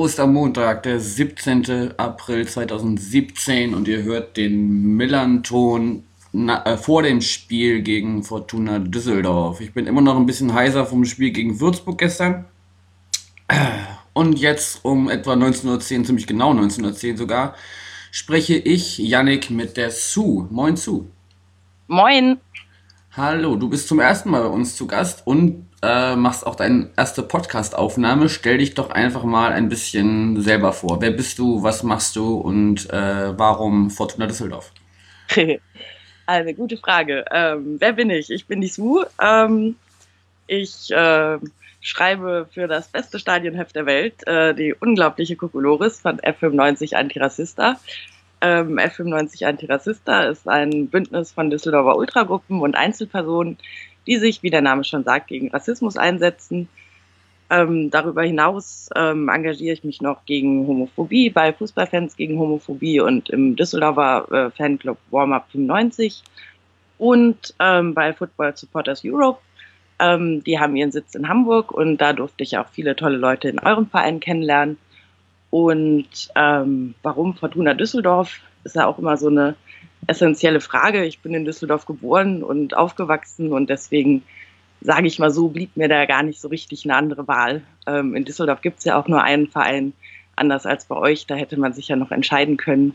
Ostermontag, der 17. April 2017 und ihr hört den Millanton äh, vor dem Spiel gegen Fortuna Düsseldorf. Ich bin immer noch ein bisschen heiser vom Spiel gegen Würzburg gestern. Und jetzt um etwa 19.10 Uhr, ziemlich genau 19.10 Uhr sogar, spreche ich, Yannick, mit der Sue. Moin, Sue. Moin. Hallo, du bist zum ersten Mal bei uns zu Gast und äh, machst auch deine erste Podcast-Aufnahme. Stell dich doch einfach mal ein bisschen selber vor. Wer bist du, was machst du und äh, warum Fortuna Düsseldorf? Eine gute Frage. Ähm, wer bin ich? Ich bin die Sue. Ähm, ich äh, schreibe für das beste Stadionheft der Welt, äh, die unglaubliche Kokolores von F95 Antirassista. Ähm, F95 Antirassista ist ein Bündnis von Düsseldorfer Ultragruppen und Einzelpersonen, die sich, wie der Name schon sagt, gegen Rassismus einsetzen. Ähm, darüber hinaus ähm, engagiere ich mich noch gegen Homophobie, bei Fußballfans gegen Homophobie und im Düsseldorfer äh, Fanclub Warm-Up 95 und ähm, bei Football Supporters Europe ähm, die haben ihren Sitz in Hamburg und da durfte ich auch viele tolle Leute in eurem Verein kennenlernen. Und ähm, warum Fortuna Düsseldorf ist ja auch immer so eine essentielle Frage. Ich bin in Düsseldorf geboren und aufgewachsen und deswegen sage ich mal so, blieb mir da gar nicht so richtig eine andere Wahl. Ähm, in Düsseldorf gibt es ja auch nur einen Verein, anders als bei euch. Da hätte man sich ja noch entscheiden können.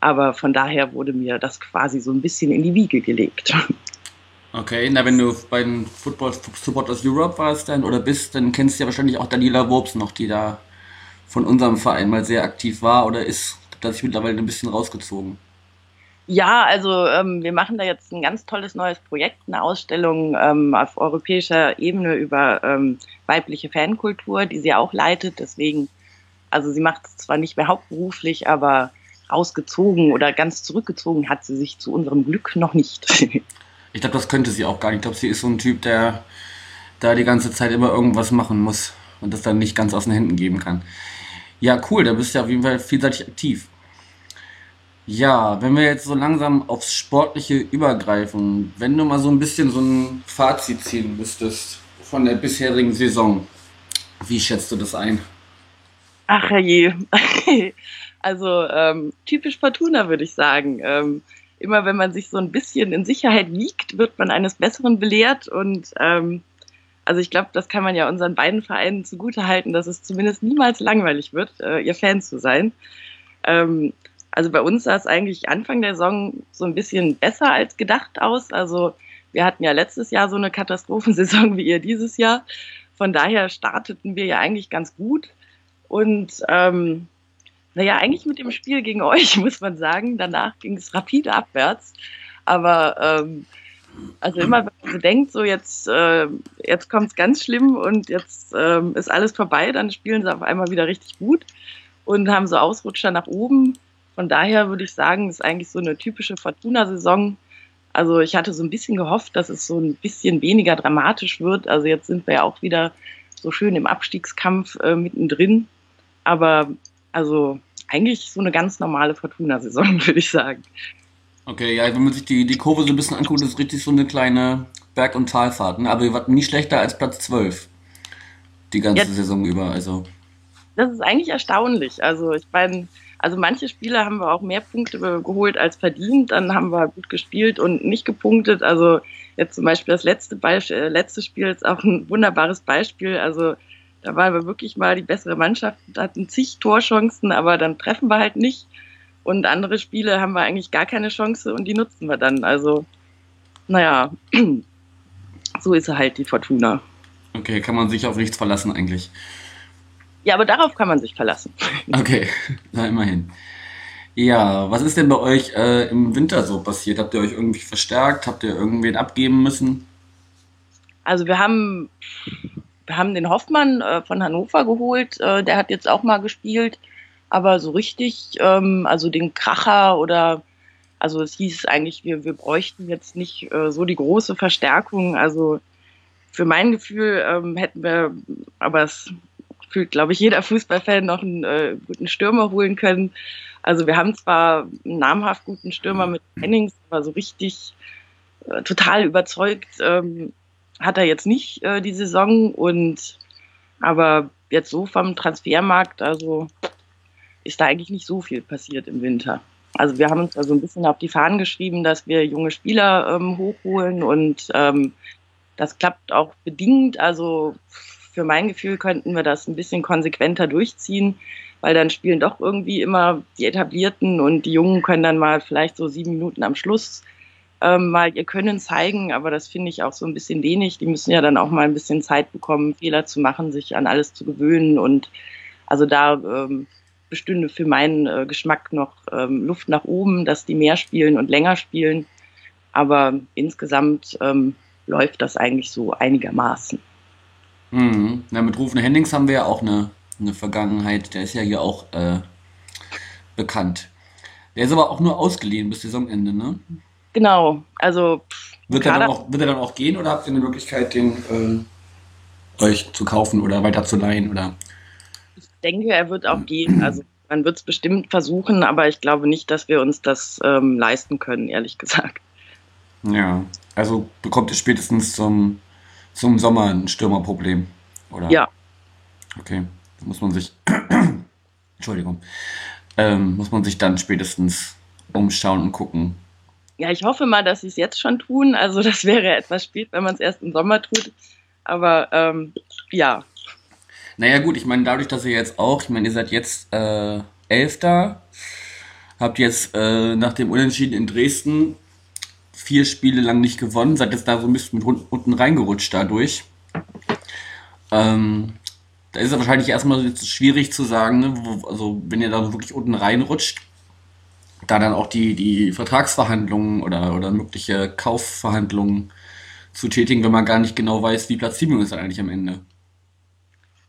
Aber von daher wurde mir das quasi so ein bisschen in die Wiege gelegt. Okay, na wenn du bei den Football Supporters Europe warst dann oder bist, dann kennst du ja wahrscheinlich auch Daniela Wurps noch, die da von unserem Verein mal sehr aktiv war oder ist, da sich mittlerweile ein bisschen rausgezogen. Ja, also ähm, wir machen da jetzt ein ganz tolles neues Projekt, eine Ausstellung ähm, auf europäischer Ebene über ähm, weibliche Fankultur, die sie auch leitet. Deswegen, also sie macht es zwar nicht mehr hauptberuflich, aber rausgezogen oder ganz zurückgezogen hat sie sich zu unserem Glück noch nicht. Ich glaube, das könnte sie auch gar nicht. Ich glaube, sie ist so ein Typ, der da die ganze Zeit immer irgendwas machen muss und das dann nicht ganz aus den Händen geben kann. Ja, cool, da bist du ja auf jeden Fall vielseitig aktiv. Ja, wenn wir jetzt so langsam aufs Sportliche übergreifen, wenn du mal so ein bisschen so ein Fazit ziehen müsstest von der bisherigen Saison, wie schätzt du das ein? Ach je. Also ähm, typisch Fortuna, würde ich sagen. Ähm, immer wenn man sich so ein bisschen in Sicherheit wiegt, wird man eines Besseren belehrt. Und ähm, also ich glaube, das kann man ja unseren beiden Vereinen zugute halten, dass es zumindest niemals langweilig wird, äh, ihr Fan zu sein. Ähm, also bei uns sah es eigentlich Anfang der Saison so ein bisschen besser als gedacht aus. Also wir hatten ja letztes Jahr so eine Katastrophensaison wie ihr dieses Jahr. Von daher starteten wir ja eigentlich ganz gut. Und ähm, naja, eigentlich mit dem Spiel gegen euch, muss man sagen. Danach ging es rapide abwärts. Aber ähm, also immer, wenn man so denkt, so jetzt, äh, jetzt kommt es ganz schlimm und jetzt äh, ist alles vorbei, dann spielen sie auf einmal wieder richtig gut und haben so Ausrutscher nach oben. Von daher würde ich sagen, ist eigentlich so eine typische Fortuna-Saison. Also ich hatte so ein bisschen gehofft, dass es so ein bisschen weniger dramatisch wird. Also jetzt sind wir ja auch wieder so schön im Abstiegskampf äh, mittendrin. Aber also eigentlich so eine ganz normale Fortuna-Saison, würde ich sagen. Okay, ja, wenn man sich die, die Kurve so ein bisschen anguckt, ist richtig so eine kleine Berg- und Talfahrt. Ne? Aber ihr wart nie schlechter als Platz 12 die ganze ja, Saison über. Also. Das ist eigentlich erstaunlich. Also ich meine, also manche Spiele haben wir auch mehr Punkte geholt als verdient, dann haben wir gut gespielt und nicht gepunktet. Also jetzt zum Beispiel das letzte, Beispiel, äh, letzte Spiel ist auch ein wunderbares Beispiel. Also da waren wir wirklich mal die bessere Mannschaft, hatten zig Torchancen, aber dann treffen wir halt nicht. Und andere Spiele haben wir eigentlich gar keine Chance und die nutzen wir dann. Also, naja, so ist halt die Fortuna. Okay, kann man sich auf nichts verlassen eigentlich. Ja, aber darauf kann man sich verlassen. Okay, na immerhin. Ja, was ist denn bei euch äh, im Winter so passiert? Habt ihr euch irgendwie verstärkt? Habt ihr irgendwen abgeben müssen? Also wir haben wir haben den Hoffmann äh, von Hannover geholt, äh, der hat jetzt auch mal gespielt, aber so richtig, ähm, also den Kracher oder, also es hieß eigentlich, wir, wir bräuchten jetzt nicht äh, so die große Verstärkung. Also für mein Gefühl ähm, hätten wir, aber es fühlt, glaube ich, jeder Fußballfan noch einen äh, guten Stürmer holen können. Also wir haben zwar einen namhaft guten Stürmer mit Hennings, aber so richtig äh, total überzeugt ähm, hat er jetzt nicht äh, die Saison und aber jetzt so vom Transfermarkt, also ist da eigentlich nicht so viel passiert im Winter. Also wir haben uns da so ein bisschen auf die Fahnen geschrieben, dass wir junge Spieler ähm, hochholen und ähm, das klappt auch bedingt. Also für mein Gefühl könnten wir das ein bisschen konsequenter durchziehen, weil dann spielen doch irgendwie immer die Etablierten und die Jungen können dann mal vielleicht so sieben Minuten am Schluss ähm, mal ihr Können zeigen, aber das finde ich auch so ein bisschen wenig. Die müssen ja dann auch mal ein bisschen Zeit bekommen, Fehler zu machen, sich an alles zu gewöhnen und also da ähm, bestünde für meinen äh, Geschmack noch ähm, Luft nach oben, dass die mehr spielen und länger spielen. Aber insgesamt ähm, läuft das eigentlich so einigermaßen. Mhm. Ja, mit Rufen Hennings haben wir ja auch eine, eine Vergangenheit. Der ist ja hier auch äh, bekannt. Der ist aber auch nur ausgeliehen bis Saisonende, ne? Genau, also. Wird er, dann auch, wird er dann auch gehen oder habt ihr eine Möglichkeit, den äh, euch zu kaufen oder weiter zu leihen? Oder? Ich denke, er wird auch gehen. Also man wird es bestimmt versuchen, aber ich glaube nicht, dass wir uns das ähm, leisten können, ehrlich gesagt. Ja, also bekommt ihr spätestens zum, zum Sommer ein Stürmerproblem, oder? Ja. Okay, da muss man sich, Entschuldigung, ähm, muss man sich dann spätestens umschauen und gucken, ja, ich hoffe mal, dass sie es jetzt schon tun. Also das wäre etwas spät, wenn man es erst im Sommer tut. Aber ähm, ja. Naja gut, ich meine, dadurch, dass ihr jetzt auch, ich meine, ihr seid jetzt äh, Elfter, habt jetzt äh, nach dem Unentschieden in Dresden vier Spiele lang nicht gewonnen, seid jetzt da so ein bisschen mit unten reingerutscht dadurch. Ähm, da ist es wahrscheinlich erstmal schwierig zu sagen, ne, wo, also wenn ihr da wirklich unten reinrutscht, da dann auch die, die Vertragsverhandlungen oder, oder mögliche Kaufverhandlungen zu tätigen, wenn man gar nicht genau weiß, wie Platzierung ist dann eigentlich am Ende.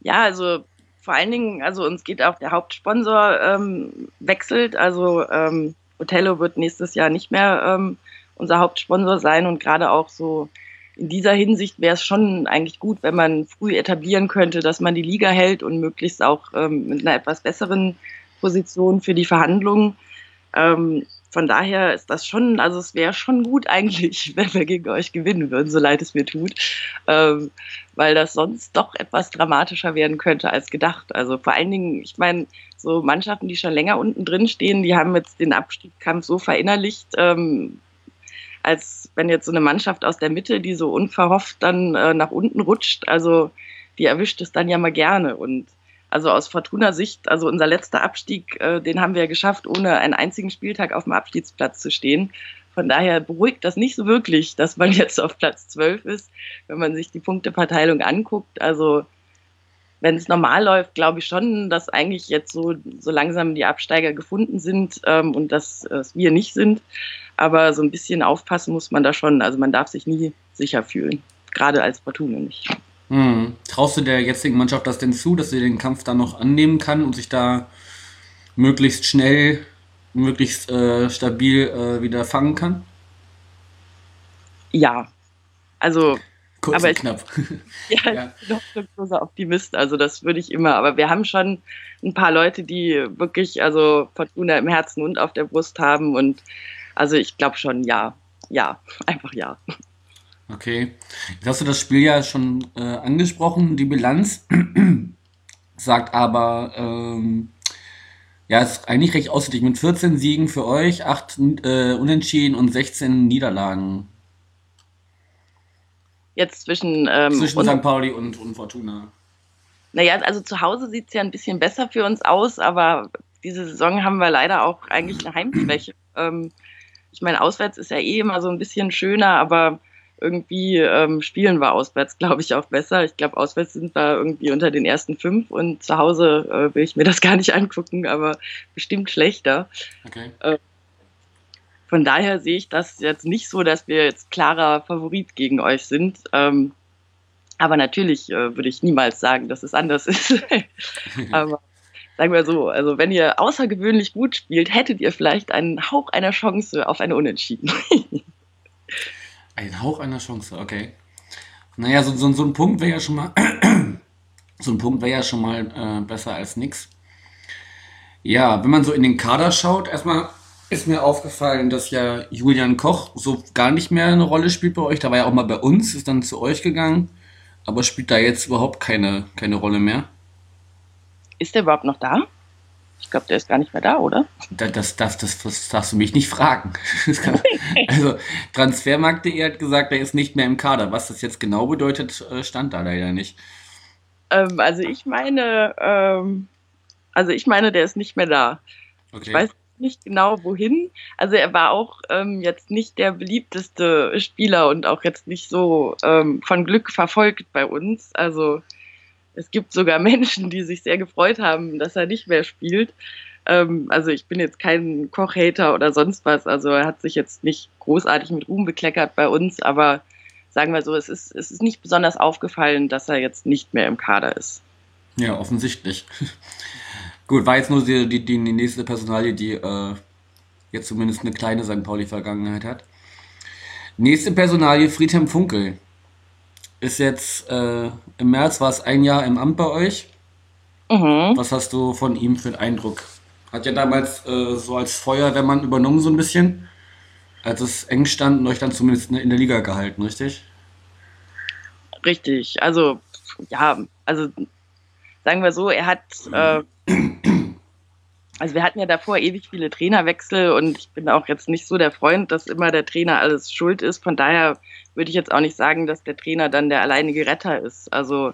Ja, also vor allen Dingen, also uns geht auch der Hauptsponsor ähm, wechselt, also ähm, Otello wird nächstes Jahr nicht mehr ähm, unser Hauptsponsor sein und gerade auch so in dieser Hinsicht wäre es schon eigentlich gut, wenn man früh etablieren könnte, dass man die Liga hält und möglichst auch ähm, mit einer etwas besseren Position für die Verhandlungen. Ähm, von daher ist das schon, also es wäre schon gut eigentlich, wenn wir gegen euch gewinnen würden, so leid es mir tut, ähm, weil das sonst doch etwas dramatischer werden könnte als gedacht. Also vor allen Dingen, ich meine, so Mannschaften, die schon länger unten drin stehen, die haben jetzt den Abstiegskampf so verinnerlicht, ähm, als wenn jetzt so eine Mannschaft aus der Mitte, die so unverhofft dann äh, nach unten rutscht, also die erwischt es dann ja mal gerne. Und also aus Fortuna-Sicht, also unser letzter Abstieg, äh, den haben wir geschafft, ohne einen einzigen Spieltag auf dem Abstiegsplatz zu stehen. Von daher beruhigt das nicht so wirklich, dass man jetzt auf Platz 12 ist, wenn man sich die Punkteverteilung anguckt. Also wenn es normal läuft, glaube ich schon, dass eigentlich jetzt so, so langsam die Absteiger gefunden sind ähm, und dass äh, wir nicht sind. Aber so ein bisschen aufpassen muss man da schon. Also man darf sich nie sicher fühlen, gerade als Fortuna nicht. Hm. Traust du der jetzigen Mannschaft das denn zu, dass sie den Kampf dann noch annehmen kann und sich da möglichst schnell, möglichst äh, stabil äh, wieder fangen kann? Ja, also. Kurz aber und knapp. ja, ja. ich bin doch ein großer Optimist, also das würde ich immer. Aber wir haben schon ein paar Leute, die wirklich, also Fortuna im Herzen und auf der Brust haben und also ich glaube schon, ja, ja, einfach ja. Okay. Jetzt hast du das Spiel ja schon äh, angesprochen. Die Bilanz sagt aber, ähm, ja, es ist eigentlich recht ausgeglichen mit 14 Siegen für euch, 8 äh, Unentschieden und 16 Niederlagen. Jetzt zwischen, ähm, zwischen St. Pauli und, und Fortuna. Naja, also zu Hause sieht es ja ein bisschen besser für uns aus, aber diese Saison haben wir leider auch eigentlich eine Heimschwäche. ähm, ich meine, auswärts ist ja eh immer so ein bisschen schöner, aber irgendwie ähm, spielen wir auswärts, glaube ich, auch besser. Ich glaube, auswärts sind wir irgendwie unter den ersten fünf und zu Hause äh, will ich mir das gar nicht angucken, aber bestimmt schlechter. Okay. Äh, von daher sehe ich das jetzt nicht so, dass wir jetzt klarer Favorit gegen euch sind. Ähm, aber natürlich äh, würde ich niemals sagen, dass es anders ist. aber sagen wir so, also wenn ihr außergewöhnlich gut spielt, hättet ihr vielleicht einen Hauch einer Chance auf eine Unentschieden. Ein Hauch einer Chance, okay. Naja, so, so, so ein Punkt wäre ja schon mal So ein Punkt wäre ja schon mal äh, besser als nix. Ja, wenn man so in den Kader schaut, erstmal ist mir aufgefallen, dass ja Julian Koch so gar nicht mehr eine Rolle spielt bei euch. Da war ja auch mal bei uns, ist dann zu euch gegangen, aber spielt da jetzt überhaupt keine, keine Rolle mehr. Ist der überhaupt noch da? Ich glaube, der ist gar nicht mehr da, oder? Das, das, das, das, das darfst du mich nicht fragen. Also Transfermarkt.de hat gesagt, der ist nicht mehr im Kader. Was das jetzt genau bedeutet, äh, stand da leider nicht. Ähm, also ich meine, ähm, also ich meine, der ist nicht mehr da. Okay. Ich weiß nicht genau wohin. Also er war auch ähm, jetzt nicht der beliebteste Spieler und auch jetzt nicht so ähm, von Glück verfolgt bei uns. Also es gibt sogar Menschen, die sich sehr gefreut haben, dass er nicht mehr spielt. Ähm, also ich bin jetzt kein Kochhater oder sonst was. Also er hat sich jetzt nicht großartig mit Ruhm bekleckert bei uns, aber sagen wir so, es ist, es ist nicht besonders aufgefallen, dass er jetzt nicht mehr im Kader ist. Ja, offensichtlich. Gut, war jetzt nur die, die, die nächste Personalie, die äh, jetzt zumindest eine kleine St. Pauli-Vergangenheit hat. Nächste Personalie, Friedhelm Funkel. Ist jetzt äh, im März, war es ein Jahr im Amt bei euch. Mhm. Was hast du von ihm für einen Eindruck? Hat ja damals äh, so als Feuerwehrmann übernommen, so ein bisschen. Als es eng stand und euch dann zumindest in der Liga gehalten, richtig? Richtig. Also, ja, also sagen wir so, er hat äh, also wir hatten ja davor ewig viele Trainerwechsel und ich bin auch jetzt nicht so der Freund, dass immer der Trainer alles schuld ist. Von daher würde ich jetzt auch nicht sagen, dass der Trainer dann der alleinige Retter ist. Also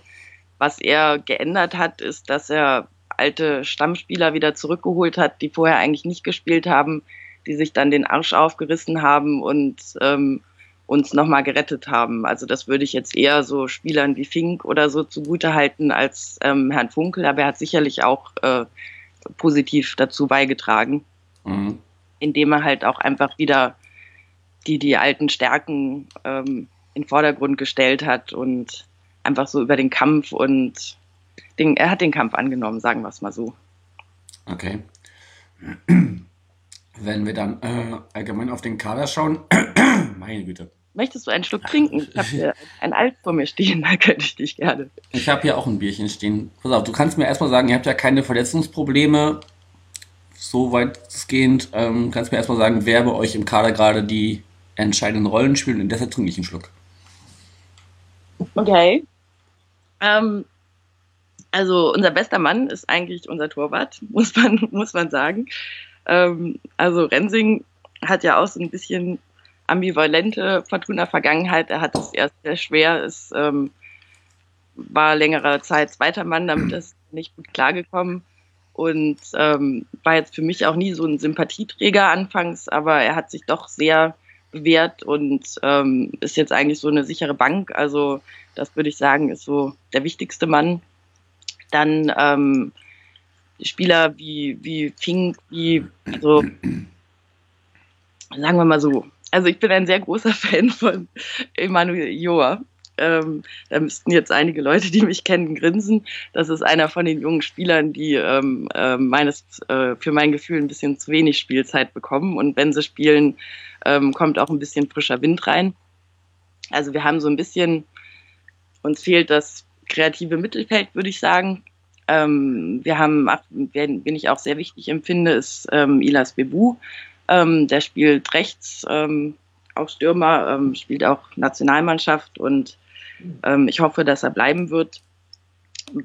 was er geändert hat, ist, dass er alte Stammspieler wieder zurückgeholt hat, die vorher eigentlich nicht gespielt haben, die sich dann den Arsch aufgerissen haben und ähm, uns nochmal gerettet haben. Also das würde ich jetzt eher so Spielern wie Fink oder so zugute halten als ähm, Herrn Funkel, aber er hat sicherlich auch äh, positiv dazu beigetragen, mhm. indem er halt auch einfach wieder die, die alten Stärken ähm, in den Vordergrund gestellt hat und einfach so über den Kampf und den, er hat den Kampf angenommen, sagen wir es mal so. Okay. Wenn wir dann äh, allgemein auf den Kader schauen, meine Güte. Möchtest du einen Schluck trinken? Ich habe hier ein Alt vor mir stehen, da könnte ich dich gerne. Ich habe hier auch ein Bierchen stehen. Pass auf, du kannst mir erstmal sagen, ihr habt ja keine Verletzungsprobleme, so weitgehend. Ähm, kannst mir erstmal sagen, wer bei euch im Kader gerade die entscheidenden Rollen spielt und deshalb trinke ich einen Schluck. Okay. Ähm, also unser bester Mann ist eigentlich unser Torwart, muss man, muss man sagen. Ähm, also Rensing hat ja auch so ein bisschen ambivalente Fortuna-Vergangenheit. Er hat es erst sehr schwer, es ähm, war längere Zeit zweiter Mann, damit ist nicht gut klargekommen und ähm, war jetzt für mich auch nie so ein Sympathieträger anfangs, aber er hat sich doch sehr bewährt und ähm, ist jetzt eigentlich so eine sichere Bank. Also das würde ich sagen, ist so der wichtigste Mann. Dann ähm, Spieler wie, wie Fink, wie, also sagen wir mal so, also ich bin ein sehr großer Fan von Emanuel Joa. Ähm, da müssten jetzt einige Leute, die mich kennen, grinsen. Das ist einer von den jungen Spielern, die ähm, äh, meines, äh, für mein Gefühl ein bisschen zu wenig Spielzeit bekommen. Und wenn sie spielen, ähm, kommt auch ein bisschen frischer Wind rein. Also wir haben so ein bisschen, uns fehlt das kreative Mittelfeld, würde ich sagen. Ähm, wir haben, wen, ich auch sehr wichtig empfinde, ist ähm, Ilas Bebu ähm, der spielt rechts, ähm, auch Stürmer, ähm, spielt auch Nationalmannschaft und ähm, ich hoffe, dass er bleiben wird.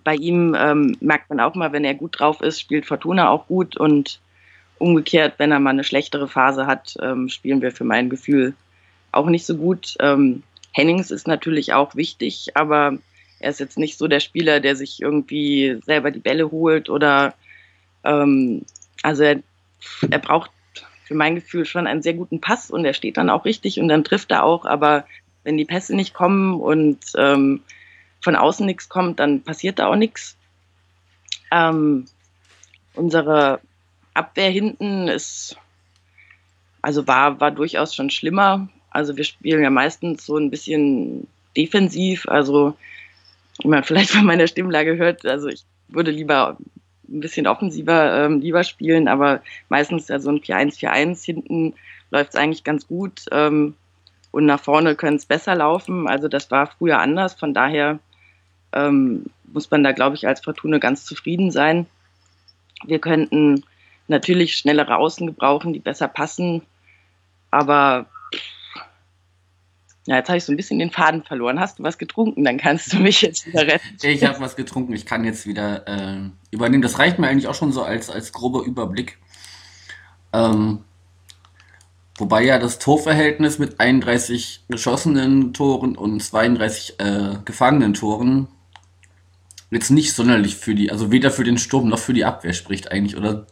Bei ihm ähm, merkt man auch mal, wenn er gut drauf ist, spielt Fortuna auch gut und umgekehrt, wenn er mal eine schlechtere Phase hat, ähm, spielen wir für mein Gefühl auch nicht so gut. Hennings ist natürlich auch wichtig, aber er ist jetzt nicht so der Spieler, der sich irgendwie selber die Bälle holt oder also er, er braucht für mein Gefühl schon einen sehr guten Pass und er steht dann auch richtig und dann trifft er auch, aber wenn die Pässe nicht kommen und ähm, von außen nichts kommt, dann passiert da auch nichts. Ähm, unsere Abwehr hinten ist, also war, war durchaus schon schlimmer. Also wir spielen ja meistens so ein bisschen defensiv, also wie man vielleicht von meiner Stimmlage hört, also ich würde lieber ein bisschen offensiver ähm, lieber spielen, aber meistens ja so ein 4-1-4-1 hinten läuft es eigentlich ganz gut ähm, und nach vorne können es besser laufen. Also das war früher anders, von daher ähm, muss man da, glaube ich, als Fortuna ganz zufrieden sein. Wir könnten natürlich schnellere Außen gebrauchen, die besser passen. Aber ja, jetzt habe ich so ein bisschen den Faden verloren. Hast du was getrunken? Dann kannst du mich jetzt wieder retten. Ich habe was getrunken. Ich kann jetzt wieder äh, übernehmen. Das reicht mir eigentlich auch schon so als, als grober Überblick. Ähm, wobei ja das Torverhältnis mit 31 geschossenen Toren und 32 äh, gefangenen Toren jetzt nicht sonderlich für die, also weder für den Sturm noch für die Abwehr spricht eigentlich, oder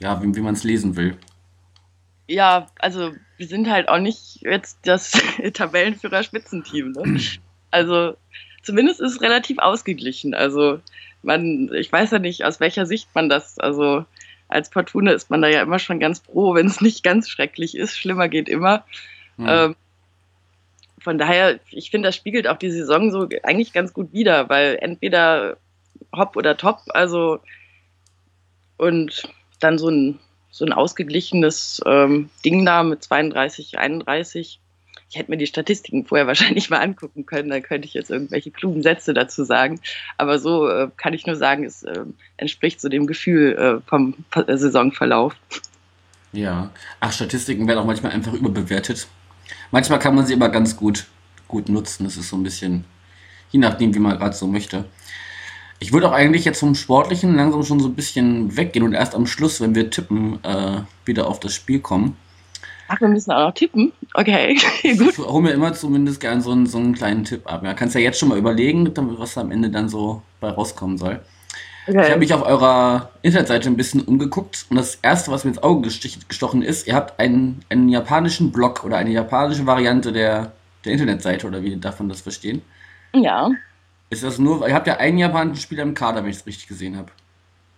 ja, wie, wie man es lesen will. Ja, also wir sind halt auch nicht jetzt das Tabellenführer-Spitzenteam. Ne? Also zumindest ist es relativ ausgeglichen. Also man, ich weiß ja nicht, aus welcher Sicht man das, also als Fortuna ist man da ja immer schon ganz froh, wenn es nicht ganz schrecklich ist. Schlimmer geht immer. Hm. Ähm, von daher, ich finde, das spiegelt auch die Saison so eigentlich ganz gut wider, weil entweder hopp oder top, also und dann so ein, so ein ausgeglichenes ähm, Ding da mit 32, 31. Ich hätte mir die Statistiken vorher wahrscheinlich mal angucken können, dann könnte ich jetzt irgendwelche klugen Sätze dazu sagen. Aber so äh, kann ich nur sagen, es äh, entspricht so dem Gefühl äh, vom Saisonverlauf. Ja, ach, Statistiken werden auch manchmal einfach überbewertet. Manchmal kann man sie aber ganz gut, gut nutzen. Das ist so ein bisschen, je nachdem, wie man gerade so möchte. Ich würde auch eigentlich jetzt vom Sportlichen langsam schon so ein bisschen weggehen und erst am Schluss, wenn wir tippen, äh, wieder auf das Spiel kommen. Ach, wir müssen auch noch tippen? Okay, gut. Ich hole mir immer zumindest gern so einen, so einen kleinen Tipp ab. Ja, kannst ja jetzt schon mal überlegen, was am Ende dann so bei rauskommen soll. Okay. Ich habe mich auf eurer Internetseite ein bisschen umgeguckt und das erste, was mir ins Auge gestochen ist, ihr habt einen, einen japanischen Blog oder eine japanische Variante der, der Internetseite oder wie darf man das verstehen? Ja. Ist das nur, ihr habt ja einen japanischen Spieler im Kader, wenn ich es richtig gesehen habe.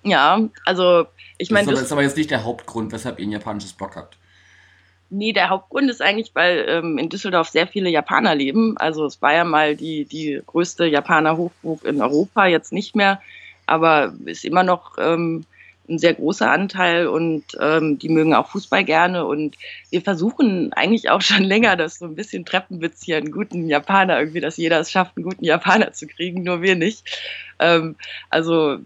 Ja, also ich meine. Das, das, ist aber jetzt nicht der Hauptgrund, weshalb ihr ein japanisches Blog habt. Nee, der Hauptgrund ist eigentlich, weil ähm, in Düsseldorf sehr viele Japaner leben. Also es war ja mal die, die größte Japaner-Hochburg in Europa, jetzt nicht mehr, aber ist immer noch ähm, ein sehr großer Anteil und ähm, die mögen auch Fußball gerne und wir versuchen eigentlich auch schon länger, das so ein bisschen Treppenwitz hier, einen guten Japaner irgendwie, dass jeder es schafft, einen guten Japaner zu kriegen, nur wir nicht. Ähm, also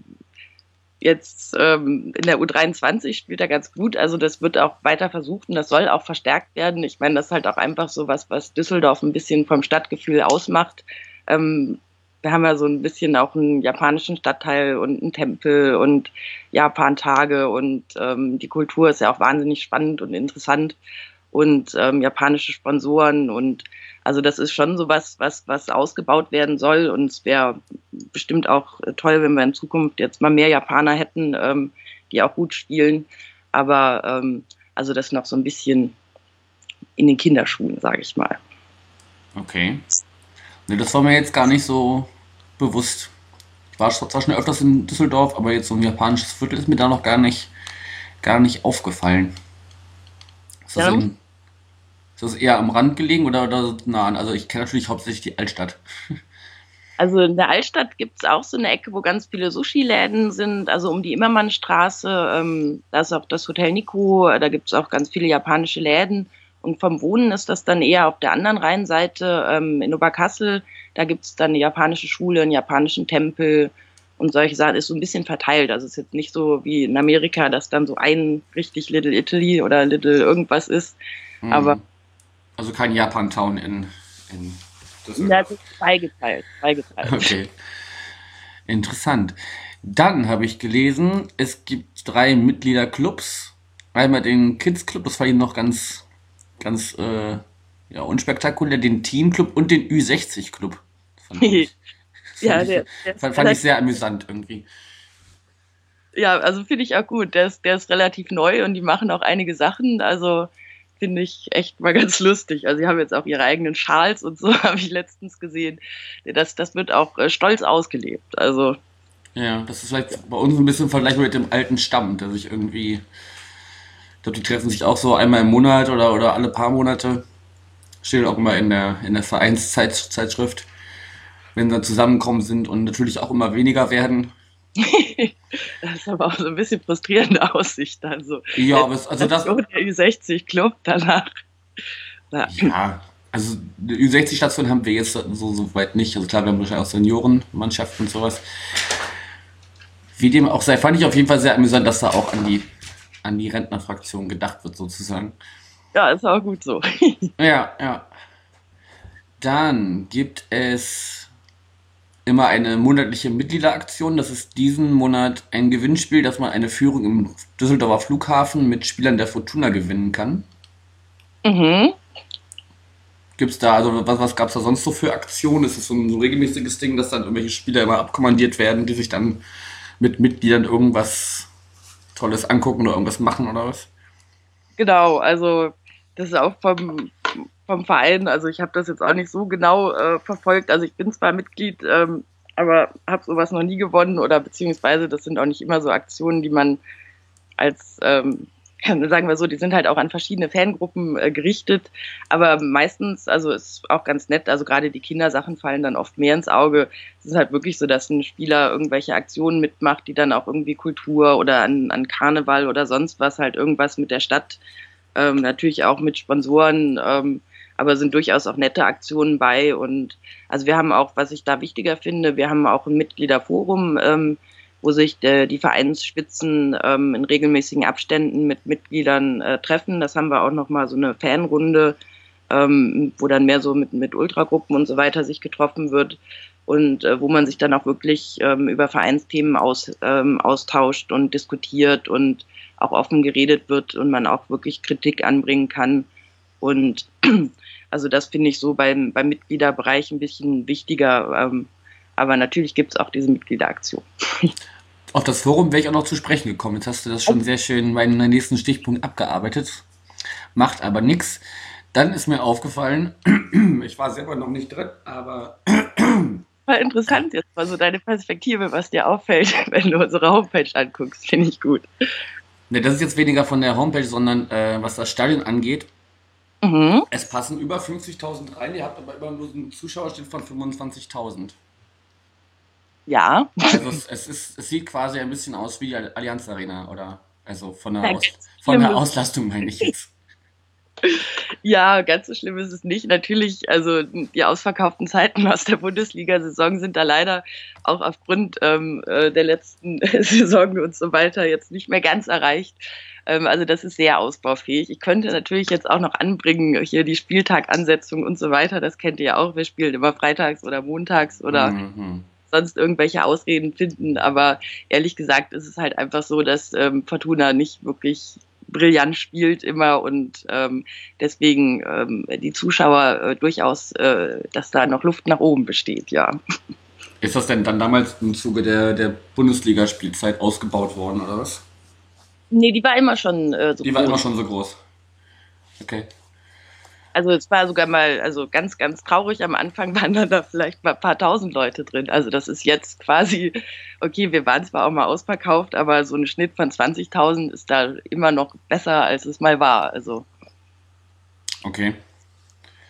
jetzt ähm, in der U23 spielt er ganz gut, also das wird auch weiter versucht und das soll auch verstärkt werden. Ich meine, das ist halt auch einfach so was, was Düsseldorf ein bisschen vom Stadtgefühl ausmacht. Ähm, wir haben ja so ein bisschen auch einen japanischen Stadtteil und einen Tempel und Japan-Tage und ähm, die Kultur ist ja auch wahnsinnig spannend und interessant und ähm, japanische Sponsoren und also das ist schon so was, was, was ausgebaut werden soll und es wäre bestimmt auch toll, wenn wir in Zukunft jetzt mal mehr Japaner hätten, ähm, die auch gut spielen, aber ähm, also das noch so ein bisschen in den Kinderschuhen, sage ich mal. Okay. Ne, das war mir jetzt gar nicht so bewusst. Ich war zwar schon öfters in Düsseldorf, aber jetzt so ein japanisches Viertel ist mir da noch gar nicht, gar nicht aufgefallen. Ist das, ja. in, ist das eher am Rand gelegen oder, oder nah an? Also ich kenne natürlich hauptsächlich die Altstadt. Also in der Altstadt gibt es auch so eine Ecke, wo ganz viele Sushi-Läden sind, also um die Immermannstraße. Ähm, da ist auch das Hotel Nico, da gibt es auch ganz viele japanische Läden. Und vom Wohnen ist das dann eher auf der anderen Rheinseite ähm, in Oberkassel. Da gibt es dann eine japanische Schule, einen japanischen Tempel und solche Sachen. Ist so ein bisschen verteilt. Also es ist jetzt nicht so wie in Amerika, dass dann so ein richtig Little Italy oder Little irgendwas ist. Mhm. Aber also kein Japan-Town in, in. Das ist zweigeteilt. zweigeteilt. Okay. Interessant. Dann habe ich gelesen, es gibt drei Mitgliederclubs. Einmal den Kids Club, das war ich noch ganz ganz äh, ja, unspektakulär den Teamclub und den Ü60-Club. ja, der, der fand, fand ich sehr amüsant irgendwie. Ja, also finde ich auch gut. Der ist, der ist relativ neu und die machen auch einige Sachen. Also finde ich echt mal ganz lustig. Also sie haben jetzt auch ihre eigenen Schals und so, habe ich letztens gesehen. Das, das wird auch äh, stolz ausgelebt. Also. Ja, das ist vielleicht bei uns ein bisschen vergleichbar mit dem alten Stamm, der sich irgendwie ich glaube, die treffen sich auch so einmal im Monat oder, oder alle paar Monate. Steht auch immer in der, in der Vereinszeitschrift, wenn sie zusammenkommen sind und natürlich auch immer weniger werden. das ist aber auch so ein bisschen frustrierende Aussicht. Also, ja, aber also das. Der Ü60-Club danach. Ja. ja, Also die Ü60-Station haben wir jetzt so, so weit nicht. Also klar, wir haben wahrscheinlich auch Seniorenmannschaften und sowas. Wie dem auch sei, fand ich auf jeden Fall sehr amüsant, dass da auch an die, an die Rentnerfraktion gedacht wird, sozusagen. Ja, ist auch gut so. ja, ja. Dann gibt es immer eine monatliche Mitgliederaktion. Das ist diesen Monat ein Gewinnspiel, dass man eine Führung im Düsseldorfer Flughafen mit Spielern der Fortuna gewinnen kann. Mhm. Gibt es da, also was, was gab es da sonst so für Aktionen? Ist es so ein, so ein regelmäßiges Ding, dass dann irgendwelche Spieler immer abkommandiert werden, die sich dann mit Mitgliedern irgendwas Tolles angucken oder irgendwas machen oder was? Genau, also das ist auch vom, vom Verein. Also ich habe das jetzt auch nicht so genau äh, verfolgt. Also ich bin zwar Mitglied, ähm, aber habe sowas noch nie gewonnen oder beziehungsweise das sind auch nicht immer so Aktionen, die man als ähm, sagen wir so, die sind halt auch an verschiedene Fangruppen äh, gerichtet, aber meistens, also ist auch ganz nett, also gerade die Kindersachen fallen dann oft mehr ins Auge. Es ist halt wirklich so, dass ein Spieler irgendwelche Aktionen mitmacht, die dann auch irgendwie Kultur oder an, an Karneval oder sonst was halt irgendwas mit der Stadt, ähm, natürlich auch mit Sponsoren ähm, aber sind durchaus auch nette Aktionen bei. Und also wir haben auch, was ich da wichtiger finde, wir haben auch ein Mitgliederforum, ähm, wo sich äh, die Vereinsspitzen ähm, in regelmäßigen Abständen mit Mitgliedern äh, treffen. Das haben wir auch nochmal so eine Fanrunde, ähm, wo dann mehr so mit, mit Ultragruppen und so weiter sich getroffen wird und äh, wo man sich dann auch wirklich ähm, über Vereinsthemen aus, ähm, austauscht und diskutiert und auch offen geredet wird und man auch wirklich Kritik anbringen kann. Und also das finde ich so beim, beim Mitgliederbereich ein bisschen wichtiger. Aber natürlich gibt es auch diese Mitgliederaktion. Auf das Forum wäre ich auch noch zu sprechen gekommen. Jetzt hast du das schon oh. sehr schön meinen nächsten Stichpunkt abgearbeitet. Macht aber nichts. Dann ist mir aufgefallen, ich war selber noch nicht drin, aber. War interessant jetzt mal so deine Perspektive, was dir auffällt, wenn du unsere Homepage anguckst. Finde ich gut. Ne, das ist jetzt weniger von der Homepage, sondern äh, was das Stadion angeht. Mhm. Es passen über 50.000 rein, ihr habt aber immer nur einen Zuschauerschnitt von 25.000. Ja. Also es, es, ist, es sieht quasi ein bisschen aus wie die Allianz Arena, oder? Also von der, Aus, von der Auslastung meine ich jetzt. Ja, ganz so schlimm ist es nicht. Natürlich, also die ausverkauften Zeiten aus der Bundesliga-Saison sind da leider auch aufgrund ähm, äh, der letzten Saison und so weiter jetzt nicht mehr ganz erreicht. Ähm, also das ist sehr ausbaufähig. Ich könnte natürlich jetzt auch noch anbringen, hier die Spieltagansetzung und so weiter. Das kennt ihr ja auch. Wir spielen immer freitags oder montags oder mhm. Sonst irgendwelche Ausreden finden. Aber ehrlich gesagt ist es halt einfach so, dass ähm, Fortuna nicht wirklich brillant spielt immer und ähm, deswegen ähm, die Zuschauer äh, durchaus, äh, dass da noch Luft nach oben besteht, ja. Ist das denn dann damals im Zuge der, der Bundesligaspielzeit ausgebaut worden, oder was? Nee, die war immer schon äh, so die groß. Die war immer schon so groß. Okay. Also es war sogar mal, also ganz, ganz traurig. Am Anfang waren dann da vielleicht mal ein paar tausend Leute drin. Also das ist jetzt quasi, okay, wir waren zwar auch mal ausverkauft, aber so ein Schnitt von 20.000 ist da immer noch besser, als es mal war. Also. Okay.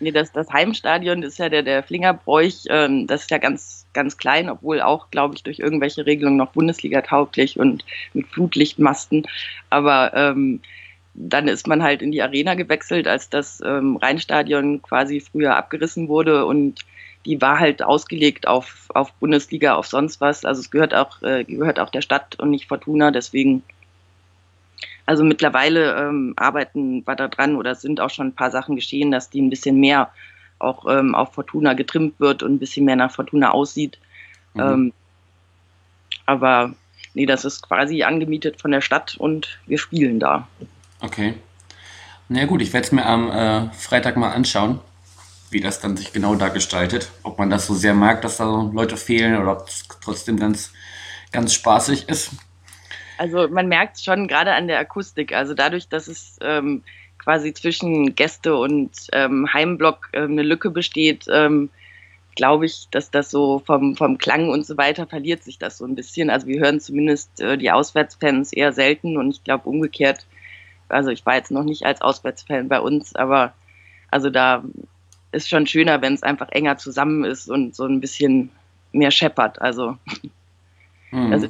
Nee, das, das Heimstadion ist ja der, der Flingerbräuch, ähm, das ist ja ganz, ganz klein, obwohl auch, glaube ich, durch irgendwelche Regelungen noch Bundesliga tauglich und mit Flutlichtmasten. Aber ähm, dann ist man halt in die Arena gewechselt, als das ähm, Rheinstadion quasi früher abgerissen wurde und die war halt ausgelegt auf, auf Bundesliga, auf sonst was. Also es gehört auch, äh, gehört auch der Stadt und nicht Fortuna, deswegen also mittlerweile ähm, arbeiten wir da dran oder sind auch schon ein paar Sachen geschehen, dass die ein bisschen mehr auch ähm, auf Fortuna getrimmt wird und ein bisschen mehr nach Fortuna aussieht. Mhm. Ähm, aber nee, das ist quasi angemietet von der Stadt und wir spielen da. Okay. Na gut, ich werde es mir am äh, Freitag mal anschauen, wie das dann sich genau da gestaltet. Ob man das so sehr mag, dass da Leute fehlen oder ob es trotzdem ganz, ganz spaßig ist. Also man merkt schon gerade an der Akustik. Also dadurch, dass es ähm, quasi zwischen Gäste und ähm, Heimblock äh, eine Lücke besteht, ähm, glaube ich, dass das so vom, vom Klang und so weiter verliert sich das so ein bisschen. Also wir hören zumindest äh, die Auswärtsfans eher selten und ich glaube umgekehrt, also ich war jetzt noch nicht als Auswärtsfan bei uns, aber also da ist schon schöner, wenn es einfach enger zusammen ist und so ein bisschen mehr scheppert. Also, mhm. also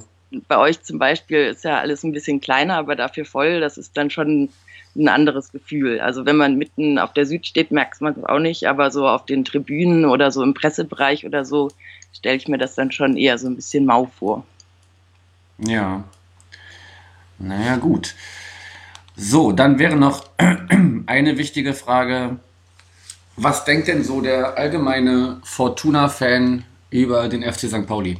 bei euch zum Beispiel ist ja alles ein bisschen kleiner, aber dafür voll. Das ist dann schon ein anderes Gefühl. Also wenn man mitten auf der Süd steht, merkt man es auch nicht, aber so auf den Tribünen oder so im Pressebereich oder so stelle ich mir das dann schon eher so ein bisschen mau vor. Ja. Naja, gut. So, dann wäre noch eine wichtige Frage. Was denkt denn so der allgemeine Fortuna-Fan über den FC St. Pauli?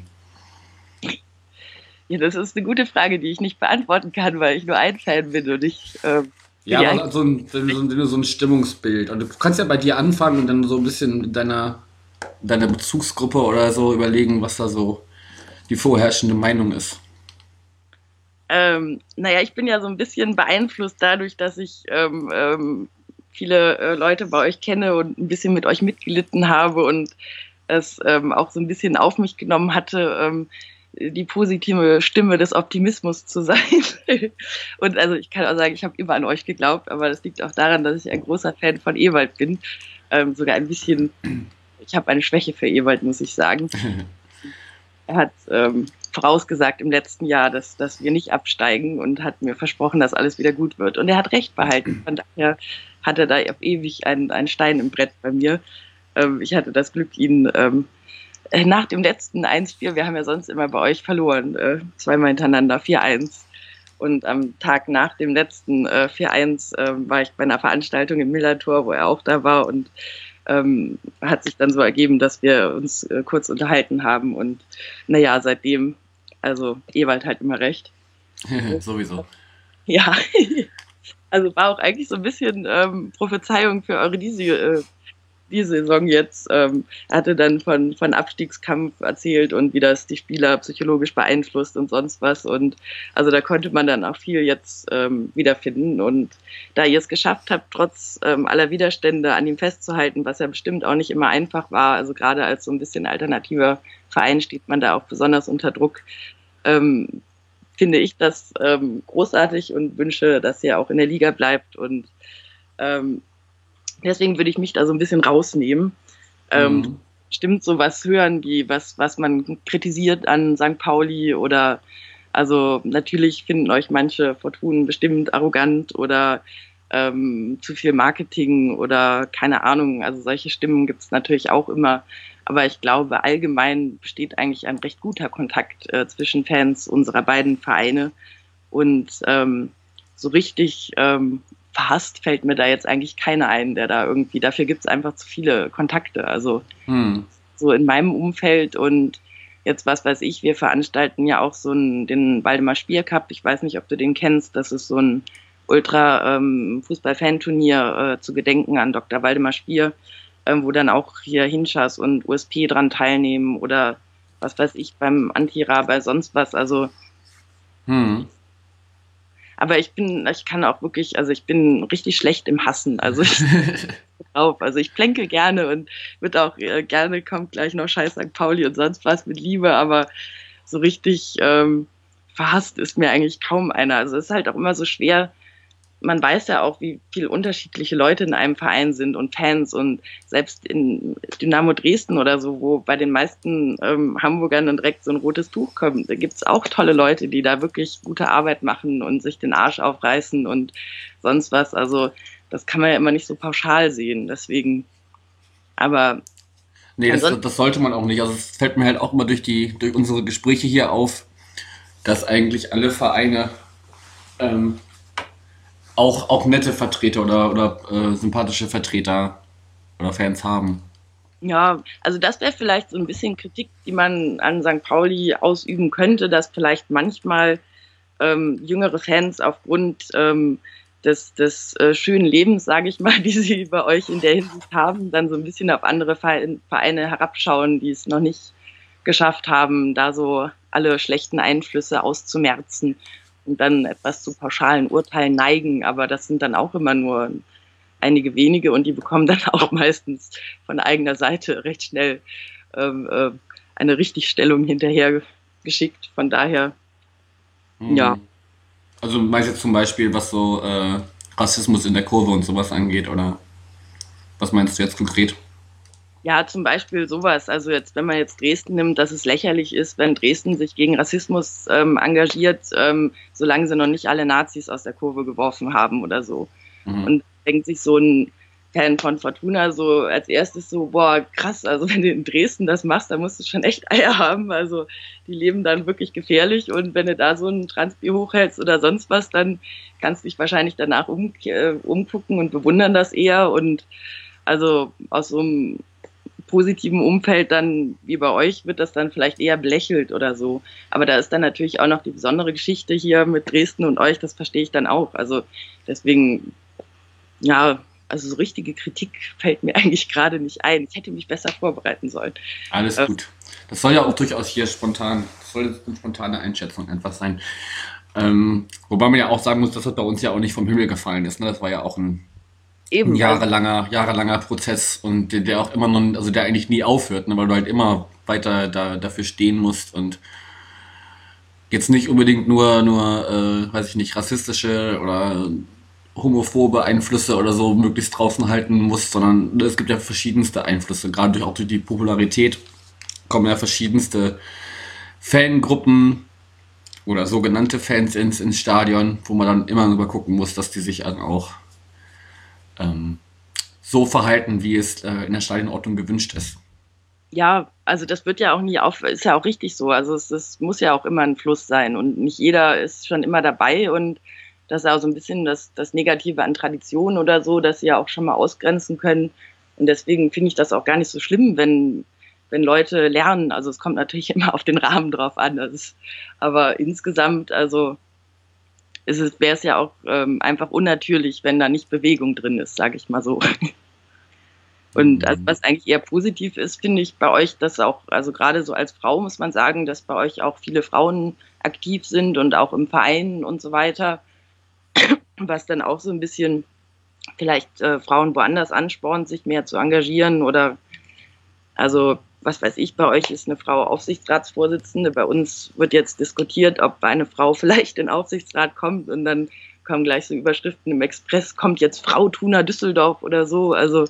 Ja, das ist eine gute Frage, die ich nicht beantworten kann, weil ich nur ein Fan bin und ich. Äh, ja, aber so ein, so, ein, so ein Stimmungsbild. Und du kannst ja bei dir anfangen und dann so ein bisschen in deiner, deiner Bezugsgruppe oder so überlegen, was da so die vorherrschende Meinung ist. Ähm, naja, ich bin ja so ein bisschen beeinflusst dadurch, dass ich ähm, ähm, viele äh, Leute bei euch kenne und ein bisschen mit euch mitgelitten habe und es ähm, auch so ein bisschen auf mich genommen hatte, ähm, die positive Stimme des Optimismus zu sein. und also ich kann auch sagen, ich habe immer an euch geglaubt, aber das liegt auch daran, dass ich ein großer Fan von Ewald bin. Ähm, sogar ein bisschen, ich habe eine Schwäche für Ewald, muss ich sagen. er hat ähm, vorausgesagt im letzten Jahr, dass, dass wir nicht absteigen und hat mir versprochen, dass alles wieder gut wird. Und er hat recht behalten. Von daher hat er da auf ewig einen, einen Stein im Brett bei mir. Ähm, ich hatte das Glück, ihn ähm, äh, nach dem letzten 1-4, wir haben ja sonst immer bei euch verloren, äh, zweimal hintereinander, 4-1. Und am Tag nach dem letzten äh, 4-1 äh, war ich bei einer Veranstaltung im Millertor, wo er auch da war und ähm, hat sich dann so ergeben, dass wir uns äh, kurz unterhalten haben und naja, seitdem, also Ewald hat immer recht. Sowieso. Ja, also war auch eigentlich so ein bisschen ähm, Prophezeiung für eure diese äh, die Saison jetzt. Ähm, er hatte dann von, von Abstiegskampf erzählt und wie das die Spieler psychologisch beeinflusst und sonst was. Und also da konnte man dann auch viel jetzt ähm, wiederfinden. Und da ihr es geschafft habt, trotz ähm, aller Widerstände an ihm festzuhalten, was ja bestimmt auch nicht immer einfach war, also gerade als so ein bisschen alternativer Verein steht man da auch besonders unter Druck. Ähm, finde ich das ähm, großartig und wünsche, dass ihr auch in der Liga bleibt und ähm, Deswegen würde ich mich da so ein bisschen rausnehmen. Ähm, mhm. Ähm, stimmt sowas hören, wie was, was man kritisiert an St. Pauli oder also natürlich finden euch manche Fortunen bestimmt arrogant oder ähm, zu viel Marketing oder keine Ahnung. Also solche Stimmen gibt es natürlich auch immer. Aber ich glaube, allgemein besteht eigentlich ein recht guter Kontakt äh, zwischen Fans unserer beiden Vereine. Und ähm, so richtig ähm, verhasst fällt mir da jetzt eigentlich keiner ein, der da irgendwie, dafür gibt es einfach zu viele Kontakte. Also hm. so in meinem Umfeld und jetzt was weiß ich, wir veranstalten ja auch so einen, den Waldemar Spier Cup. Ich weiß nicht, ob du den kennst. Das ist so ein Ultra-Fußball-Fan-Turnier ähm, äh, zu Gedenken an Dr. Waldemar Spier, äh, wo dann auch hier Hinschas und USP dran teilnehmen oder was weiß ich beim Antira, bei sonst was. Also hm. Aber ich bin, ich kann auch wirklich, also ich bin richtig schlecht im Hassen. Also ich, drauf. Also ich plänke gerne und wird auch äh, gerne kommt gleich noch Scheiß St. Pauli und sonst was mit Liebe, aber so richtig ähm, verhasst ist mir eigentlich kaum einer. Also es ist halt auch immer so schwer, man weiß ja auch, wie viele unterschiedliche Leute in einem Verein sind und Fans und selbst in Dynamo Dresden oder so, wo bei den meisten ähm, Hamburgern dann direkt so ein rotes Tuch kommt, da gibt's auch tolle Leute, die da wirklich gute Arbeit machen und sich den Arsch aufreißen und sonst was. Also das kann man ja immer nicht so pauschal sehen. Deswegen, aber Nee, das, das, sollte man auch nicht. Also es fällt mir halt auch immer durch die, durch unsere Gespräche hier auf, dass eigentlich alle Vereine ähm, auch, auch nette Vertreter oder, oder äh, sympathische Vertreter oder Fans haben. Ja, also das wäre vielleicht so ein bisschen Kritik, die man an St. Pauli ausüben könnte, dass vielleicht manchmal ähm, jüngere Fans aufgrund ähm, des, des äh, schönen Lebens, sage ich mal, die sie bei euch in der Hinsicht haben, dann so ein bisschen auf andere Vereine herabschauen, die es noch nicht geschafft haben, da so alle schlechten Einflüsse auszumerzen und dann etwas zu pauschalen Urteilen neigen, aber das sind dann auch immer nur einige wenige und die bekommen dann auch meistens von eigener Seite recht schnell ähm, äh, eine Richtigstellung hinterher geschickt. Von daher, mhm. ja. Also meinst du jetzt zum Beispiel, was so äh, Rassismus in der Kurve und sowas angeht, oder was meinst du jetzt konkret? Ja, zum Beispiel sowas. Also jetzt, wenn man jetzt Dresden nimmt, dass es lächerlich ist, wenn Dresden sich gegen Rassismus ähm, engagiert, ähm, solange sie noch nicht alle Nazis aus der Kurve geworfen haben oder so. Mhm. Und denkt sich so ein Fan von Fortuna so als erstes so, boah, krass, also wenn du in Dresden das machst, dann musst du schon echt Eier haben. Also die leben dann wirklich gefährlich und wenn du da so ein Transbier hochhältst oder sonst was, dann kannst du dich wahrscheinlich danach um, äh, umgucken und bewundern das eher. Und also aus so einem positiven Umfeld dann wie bei euch wird das dann vielleicht eher belächelt oder so. Aber da ist dann natürlich auch noch die besondere Geschichte hier mit Dresden und euch, das verstehe ich dann auch. Also deswegen, ja, also so richtige Kritik fällt mir eigentlich gerade nicht ein. Ich hätte mich besser vorbereiten sollen. Alles äh, gut. Das soll ja auch durchaus hier spontan, das soll eine spontane Einschätzung einfach sein. Ähm, wobei man ja auch sagen muss, dass das bei uns ja auch nicht vom Himmel gefallen ist. Ne? Das war ja auch ein, Eben, ein jahrelanger, jahrelanger Prozess und der, der, auch immer noch, also der eigentlich nie aufhört, ne? weil du halt immer weiter da, dafür stehen musst und jetzt nicht unbedingt nur, nur äh, weiß ich nicht, rassistische oder homophobe Einflüsse oder so möglichst draußen halten muss, sondern es gibt ja verschiedenste Einflüsse. Gerade durch, auch durch die Popularität kommen ja verschiedenste Fangruppen oder sogenannte Fans ins, ins Stadion, wo man dann immer über gucken muss, dass die sich dann auch ähm, so verhalten, wie es äh, in der Stadionordnung gewünscht ist. Ja, also das wird ja auch nie auf, ist ja auch richtig so. Also es, es muss ja auch immer ein Fluss sein und nicht jeder ist schon immer dabei und das ist auch so ein bisschen das, das Negative an Tradition oder so, dass sie ja auch schon mal ausgrenzen können. Und deswegen finde ich das auch gar nicht so schlimm, wenn, wenn Leute lernen. Also es kommt natürlich immer auf den Rahmen drauf an. Ist, aber insgesamt, also wäre es ja auch ähm, einfach unnatürlich, wenn da nicht Bewegung drin ist, sage ich mal so. Und also was eigentlich eher positiv ist, finde ich bei euch, dass auch, also gerade so als Frau muss man sagen, dass bei euch auch viele Frauen aktiv sind und auch im Verein und so weiter was dann auch so ein bisschen vielleicht äh, Frauen woanders anspornt, sich mehr zu engagieren oder also was weiß ich, bei euch ist eine Frau Aufsichtsratsvorsitzende, bei uns wird jetzt diskutiert, ob eine Frau vielleicht in den Aufsichtsrat kommt und dann kommen gleich so Überschriften im Express, kommt jetzt Frau Tuna Düsseldorf oder so. Also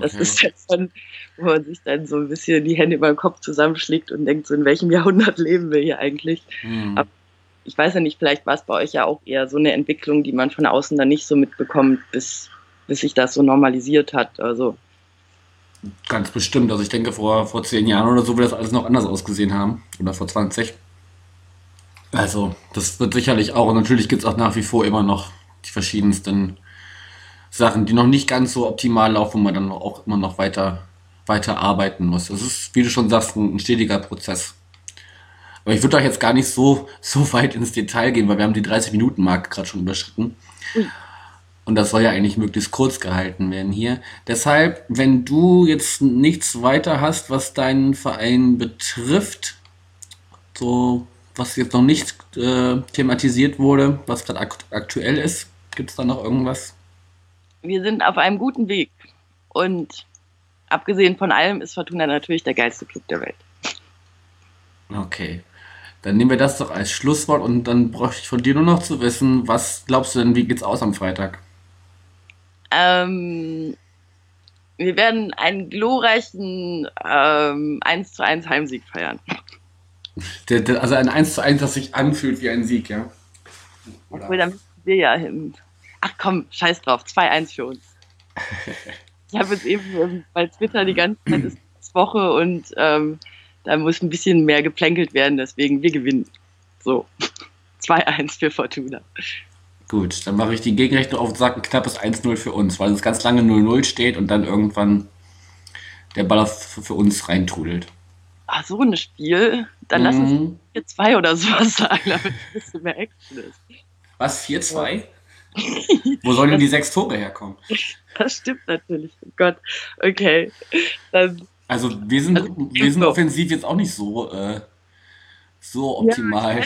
das okay. ist jetzt dann, wo man sich dann so ein bisschen die Hände über den Kopf zusammenschlägt und denkt, so in welchem Jahrhundert leben wir hier eigentlich. Mhm. Aber ich weiß ja nicht, vielleicht war es bei euch ja auch eher so eine Entwicklung, die man von außen dann nicht so mitbekommt, bis, bis sich das so normalisiert hat. Also. Ganz bestimmt. Also ich denke, vor, vor zehn Jahren oder so wird das alles noch anders ausgesehen haben. Oder vor 20. Also, das wird sicherlich auch. Und natürlich gibt es auch nach wie vor immer noch die verschiedensten Sachen, die noch nicht ganz so optimal laufen, wo man dann auch immer noch weiter, weiter arbeiten muss. Das ist, wie du schon sagst, ein, stetiger Prozess. Aber ich würde doch jetzt gar nicht so, so weit ins Detail gehen, weil wir haben die 30-Minuten-Marke gerade schon überschritten. Und das soll ja eigentlich möglichst kurz gehalten werden hier. Deshalb, wenn du jetzt nichts weiter hast, was deinen Verein betrifft, so was jetzt noch nicht äh, thematisiert wurde, was gerade akt aktuell ist, gibt es da noch irgendwas? Wir sind auf einem guten Weg. Und abgesehen von allem ist Fortuna natürlich der geilste Club der Welt. Okay. Dann nehmen wir das doch als Schlusswort und dann bräuchte ich von dir nur noch zu wissen, was glaubst du denn, wie geht's aus am Freitag? Ähm, wir werden einen glorreichen ähm, 1 zu 1 Heimsieg feiern. Der, der, also ein 1 zu 1, das sich anfühlt wie ein Sieg, ja? Oder? Obwohl, da müssen wir ja hin. Ach komm, scheiß drauf, 2-1 für uns. ich habe jetzt eben bei Twitter die ganze Zeit ist Woche und ähm, da muss ein bisschen mehr geplänkelt werden, deswegen wir gewinnen. So, 2-1 für Fortuna. Gut, dann mache ich die Gegenrechnung auf und sage ein knappes 1-0 für uns, weil es ganz lange 0-0 steht und dann irgendwann der Ball für uns reintrudelt. Ach, so ein Spiel? Dann mhm. lass uns 4-2 oder sowas sagen, damit ein bisschen mehr Action ist. Was, 4-2? Wo sollen denn die sechs Tore herkommen? Das stimmt natürlich. Oh Gott. Okay. Dann also wir sind, also, wir sind offensiv jetzt auch nicht so, äh, so optimal. Ja,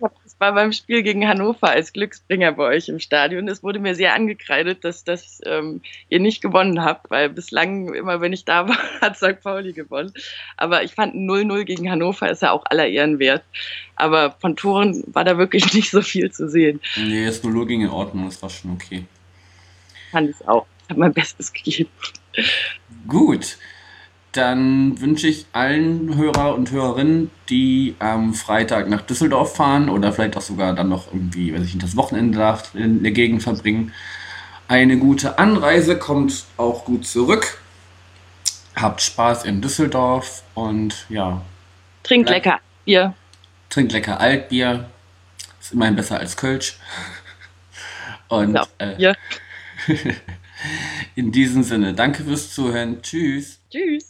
das war beim Spiel gegen Hannover als Glücksbringer bei euch im Stadion. Es wurde mir sehr angekreidet, dass, dass ähm, ihr nicht gewonnen habt, weil bislang, immer wenn ich da war, hat St. Pauli gewonnen. Aber ich fand 0-0 gegen Hannover ist ja auch aller Ehren wert. Aber von Toren war da wirklich nicht so viel zu sehen. Nee, das 0-0 ging in Ordnung, das war schon okay. Fand ich auch. Ich habe mein Bestes gegeben. Gut. Dann wünsche ich allen Hörer und Hörerinnen, die am Freitag nach Düsseldorf fahren oder vielleicht auch sogar dann noch irgendwie, weiß ich nicht, das Wochenende in der Gegend verbringen, eine gute Anreise, kommt auch gut zurück. Habt Spaß in Düsseldorf und ja. Trinkt lecker Bier. Trinkt lecker Altbier. Ist immerhin besser als Kölsch. Und ja, äh, in diesem Sinne, danke fürs Zuhören. Tschüss. Tschüss.